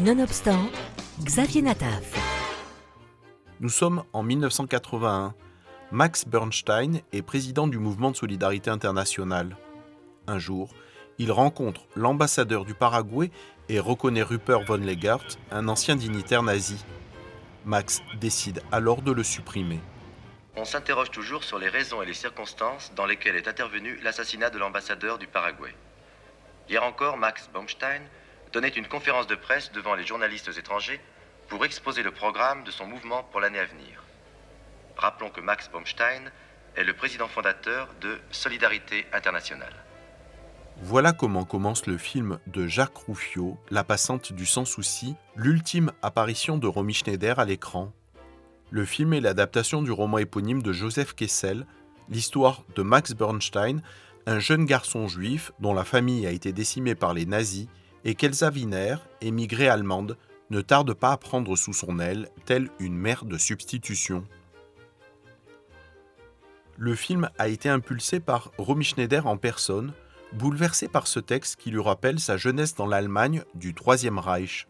Nonobstant, Xavier Nataf. Nous sommes en 1981. Max Bernstein est président du mouvement de solidarité internationale. Un jour, il rencontre l'ambassadeur du Paraguay et reconnaît Rupert von Legert, un ancien dignitaire nazi. Max décide alors de le supprimer. On s'interroge toujours sur les raisons et les circonstances dans lesquelles est intervenu l'assassinat de l'ambassadeur du Paraguay. Hier encore, Max Baumstein donnait une conférence de presse devant les journalistes étrangers pour exposer le programme de son mouvement pour l'année à venir. Rappelons que Max Baumstein est le président fondateur de Solidarité internationale. Voilà comment commence le film de Jacques Rouffio, La passante du sans-souci, l'ultime apparition de Romy Schneider à l'écran. Le film est l'adaptation du roman éponyme de Joseph Kessel, l'histoire de Max Bernstein, un jeune garçon juif dont la famille a été décimée par les nazis et qu'Elsa Wiener, émigrée allemande, ne tarde pas à prendre sous son aile, telle une mère de substitution. Le film a été impulsé par Romy Schneider en personne, bouleversé par ce texte qui lui rappelle sa jeunesse dans l'Allemagne du Troisième Reich.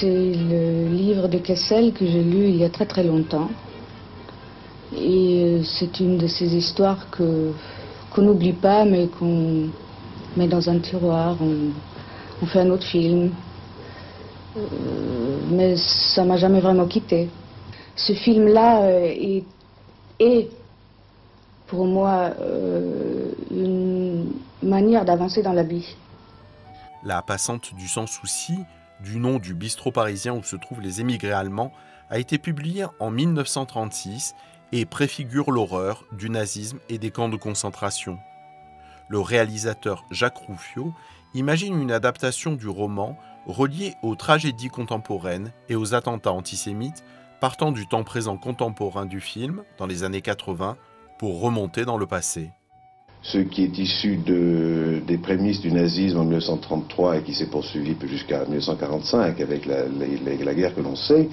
C'est le livre de Kessel que j'ai lu il y a très très longtemps. Et euh, c'est une de ces histoires qu'on n'oublie pas, mais qu'on met dans un tiroir. Fait un autre film. Euh, mais ça m'a jamais vraiment quitté. Ce film-là euh, est, pour moi une manière d'avancer dans la vie. La passante du sans souci du nom du bistrot parisien où se trouvent les émigrés allemands, a été publié en 1936 et préfigure l'horreur du nazisme et des camps de concentration. Le réalisateur Jacques Rouffio imagine une adaptation du roman reliée aux tragédies contemporaines et aux attentats antisémites partant du temps présent contemporain du film, dans les années 80, pour remonter dans le passé. Ce qui est issu de, des prémices du nazisme en 1933 et qui s'est poursuivi jusqu'à 1945 avec la, guerre que l'on sait,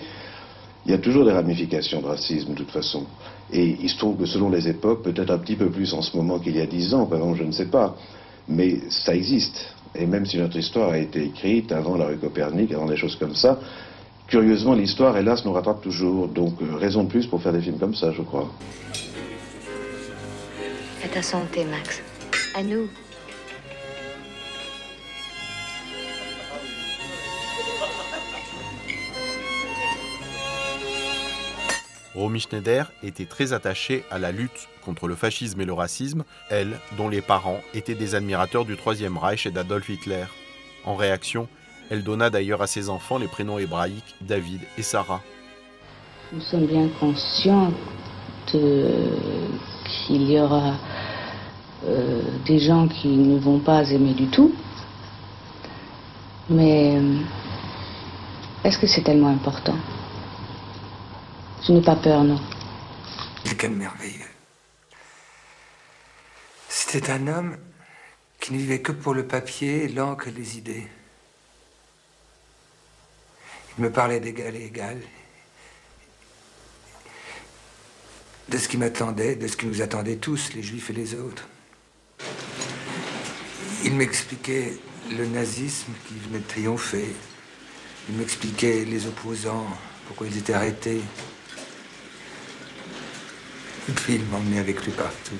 il y a toujours des ramifications de racisme de toute façon. Et il se trouve que selon les époques, peut-être un petit peu plus en ce moment qu'il y a dix ans, par exemple, je ne sais pas, mais ça existe. Et même si notre histoire a été écrite avant la rue Copernic, avant des choses comme ça, curieusement, l'histoire, hélas, nous rattrape toujours. Donc, euh, raison de plus pour faire des films comme ça, je crois. À ta santé, Max. À nous. Romy Schneider était très attachée à la lutte contre le fascisme et le racisme, elle, dont les parents étaient des admirateurs du Troisième Reich et d'Adolf Hitler. En réaction, elle donna d'ailleurs à ses enfants les prénoms hébraïques David et Sarah. Nous sommes bien conscients qu'il y aura euh, des gens qui ne vont pas aimer du tout. Mais euh, est-ce que c'est tellement important? Je n'ai pas peur, non. Quel merveilleux. C'était un homme qui ne vivait que pour le papier, l'encre et les idées. Il me parlait d'égal et égal. De ce qui m'attendait, de ce qui nous attendait tous, les juifs et les autres. Il m'expliquait le nazisme qui venait de triompher. Il m'expliquait les opposants, pourquoi ils étaient arrêtés. Et puis il avec lui partout.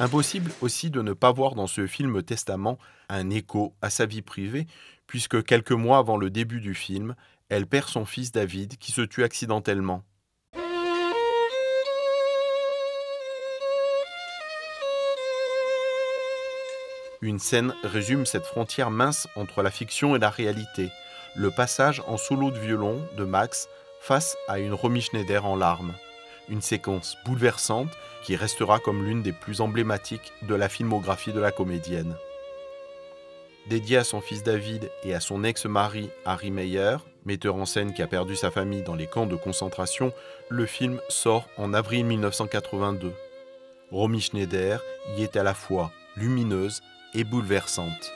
Impossible aussi de ne pas voir dans ce film Testament un écho à sa vie privée, puisque quelques mois avant le début du film, elle perd son fils David qui se tue accidentellement. Une scène résume cette frontière mince entre la fiction et la réalité, le passage en solo de violon de Max face à une Romy Schneider en larmes. Une séquence bouleversante qui restera comme l'une des plus emblématiques de la filmographie de la comédienne. Dédié à son fils David et à son ex-mari Harry Meyer, metteur en scène qui a perdu sa famille dans les camps de concentration, le film sort en avril 1982. Romy Schneider y est à la fois lumineuse et bouleversante.